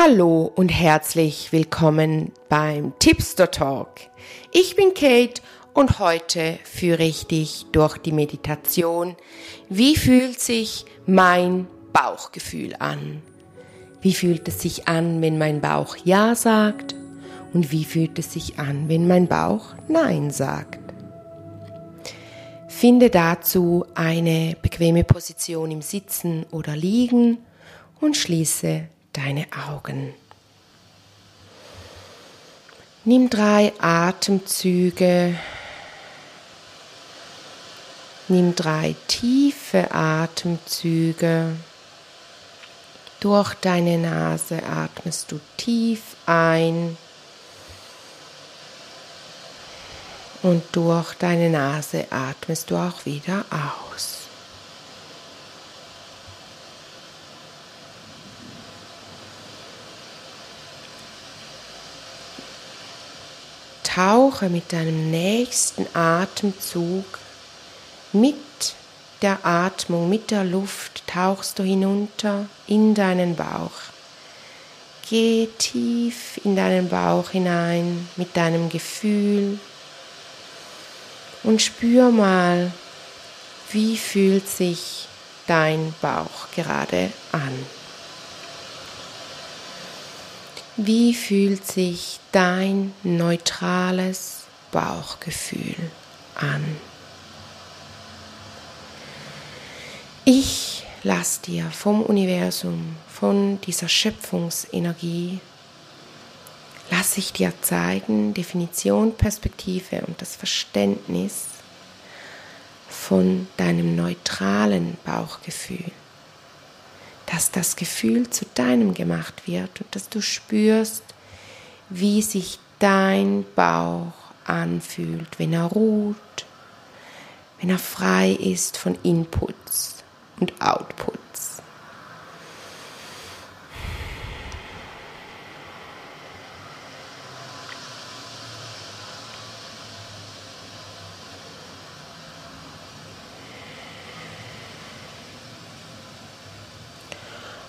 Hallo und herzlich willkommen beim Tipster Talk. Ich bin Kate und heute führe ich dich durch die Meditation. Wie fühlt sich mein Bauchgefühl an? Wie fühlt es sich an, wenn mein Bauch Ja sagt? Und wie fühlt es sich an, wenn mein Bauch Nein sagt? Finde dazu eine bequeme Position im Sitzen oder Liegen und schließe deine Augen. Nimm drei Atemzüge. Nimm drei tiefe Atemzüge. Durch deine Nase atmest du tief ein und durch deine Nase atmest du auch wieder aus. Tauche mit deinem nächsten Atemzug mit der Atmung, mit der Luft, tauchst du hinunter in deinen Bauch. Geh tief in deinen Bauch hinein mit deinem Gefühl und spür mal, wie fühlt sich dein Bauch gerade an. Wie fühlt sich dein neutrales Bauchgefühl an? Ich lasse dir vom Universum, von dieser Schöpfungsenergie, lasse ich dir zeigen, Definition, Perspektive und das Verständnis von deinem neutralen Bauchgefühl dass das Gefühl zu deinem gemacht wird und dass du spürst, wie sich dein Bauch anfühlt, wenn er ruht, wenn er frei ist von Inputs und Outputs.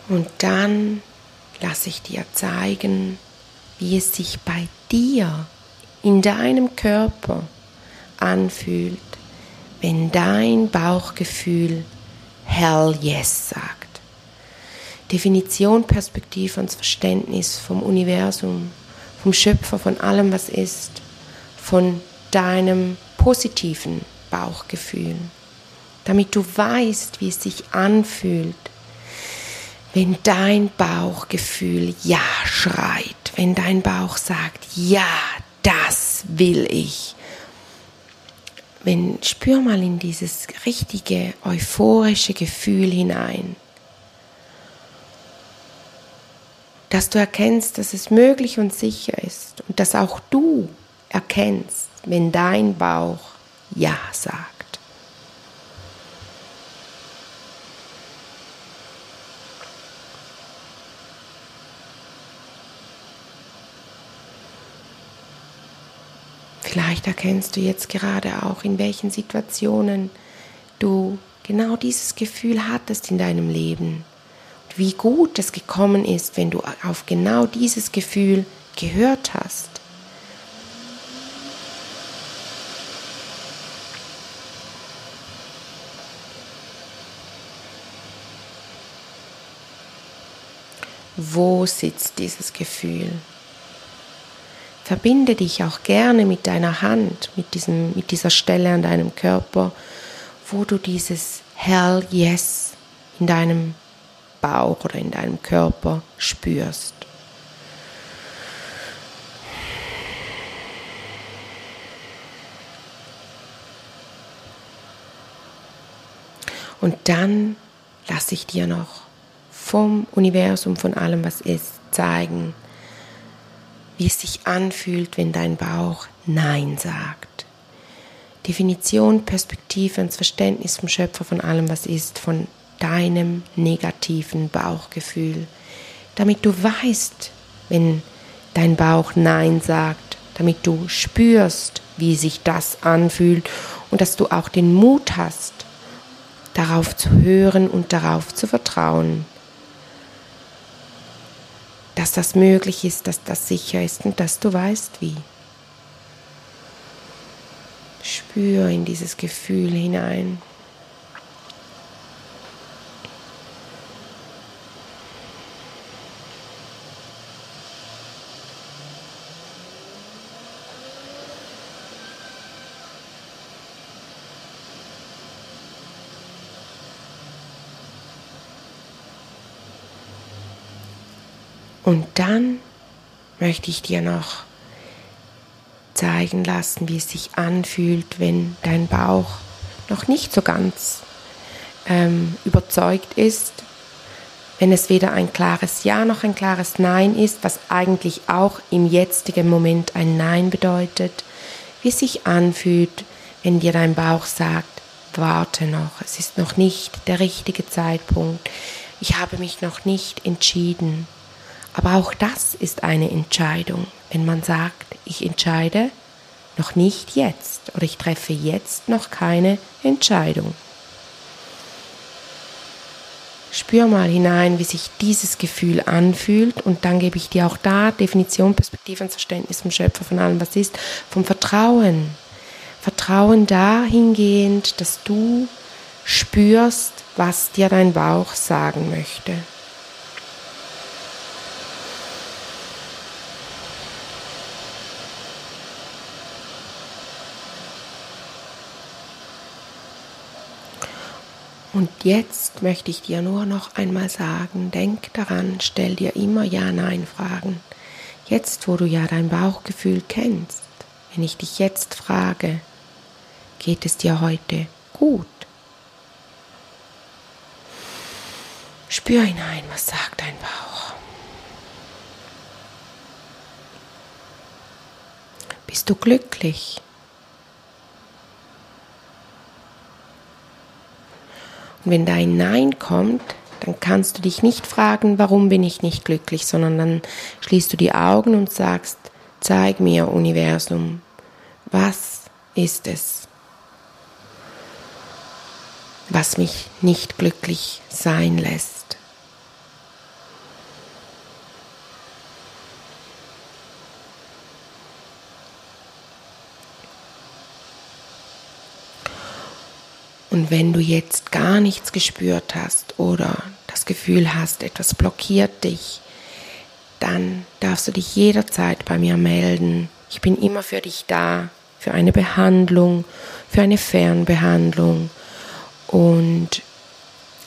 Und dann lasse ich dir zeigen, wie es sich bei dir in deinem Körper anfühlt, wenn dein Bauchgefühl Hell Yes sagt. Definition, Perspektive und Verständnis vom Universum, vom Schöpfer, von allem, was ist, von deinem positiven Bauchgefühl, damit du weißt, wie es sich anfühlt, wenn dein Bauchgefühl Ja schreit, wenn dein Bauch sagt, ja, das will ich. Wenn, spür mal in dieses richtige, euphorische Gefühl hinein. Dass du erkennst, dass es möglich und sicher ist und dass auch du erkennst, wenn dein Bauch Ja sagt. Vielleicht erkennst du jetzt gerade auch, in welchen Situationen du genau dieses Gefühl hattest in deinem Leben. Und wie gut es gekommen ist, wenn du auf genau dieses Gefühl gehört hast. Wo sitzt dieses Gefühl? Verbinde dich auch gerne mit deiner Hand, mit, diesem, mit dieser Stelle an deinem Körper, wo du dieses Hell Yes in deinem Bauch oder in deinem Körper spürst. Und dann lasse ich dir noch vom Universum, von allem, was ist, zeigen, wie es sich anfühlt, wenn dein Bauch Nein sagt. Definition, Perspektive und Verständnis vom Schöpfer von allem, was ist, von deinem negativen Bauchgefühl, damit du weißt, wenn dein Bauch Nein sagt, damit du spürst, wie sich das anfühlt und dass du auch den Mut hast, darauf zu hören und darauf zu vertrauen, dass das möglich ist, dass das sicher ist und dass du weißt wie. Spür in dieses Gefühl hinein. Und dann möchte ich dir noch zeigen lassen, wie es sich anfühlt, wenn dein Bauch noch nicht so ganz ähm, überzeugt ist, wenn es weder ein klares Ja noch ein klares Nein ist, was eigentlich auch im jetzigen Moment ein Nein bedeutet, wie es sich anfühlt, wenn dir dein Bauch sagt, warte noch, es ist noch nicht der richtige Zeitpunkt, ich habe mich noch nicht entschieden. Aber auch das ist eine Entscheidung, wenn man sagt, ich entscheide noch nicht jetzt oder ich treffe jetzt noch keine Entscheidung. Spür mal hinein, wie sich dieses Gefühl anfühlt und dann gebe ich dir auch da Definition, Perspektive und Verständnis vom Schöpfer von allem, was ist, vom Vertrauen. Vertrauen dahingehend, dass du spürst, was dir dein Bauch sagen möchte. Und jetzt möchte ich dir nur noch einmal sagen, denk daran, stell dir immer Ja-Nein-Fragen. Jetzt, wo du ja dein Bauchgefühl kennst, wenn ich dich jetzt frage, geht es dir heute gut? Spür hinein, was sagt dein Bauch? Bist du glücklich? Und wenn dein Nein kommt, dann kannst du dich nicht fragen, warum bin ich nicht glücklich, sondern dann schließt du die Augen und sagst, zeig mir Universum, was ist es, was mich nicht glücklich sein lässt. Und wenn du jetzt gar nichts gespürt hast oder das Gefühl hast, etwas blockiert dich, dann darfst du dich jederzeit bei mir melden. Ich bin immer für dich da, für eine Behandlung, für eine Fernbehandlung. Und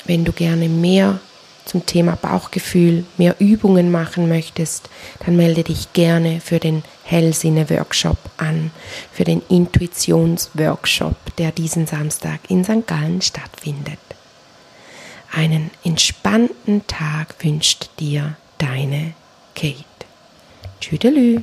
wenn du gerne mehr zum Thema Bauchgefühl mehr Übungen machen möchtest, dann melde dich gerne für den Hellsinne-Workshop an, für den Intuitions-Workshop, der diesen Samstag in St. Gallen stattfindet. Einen entspannten Tag wünscht dir deine Kate. Tschüdelü.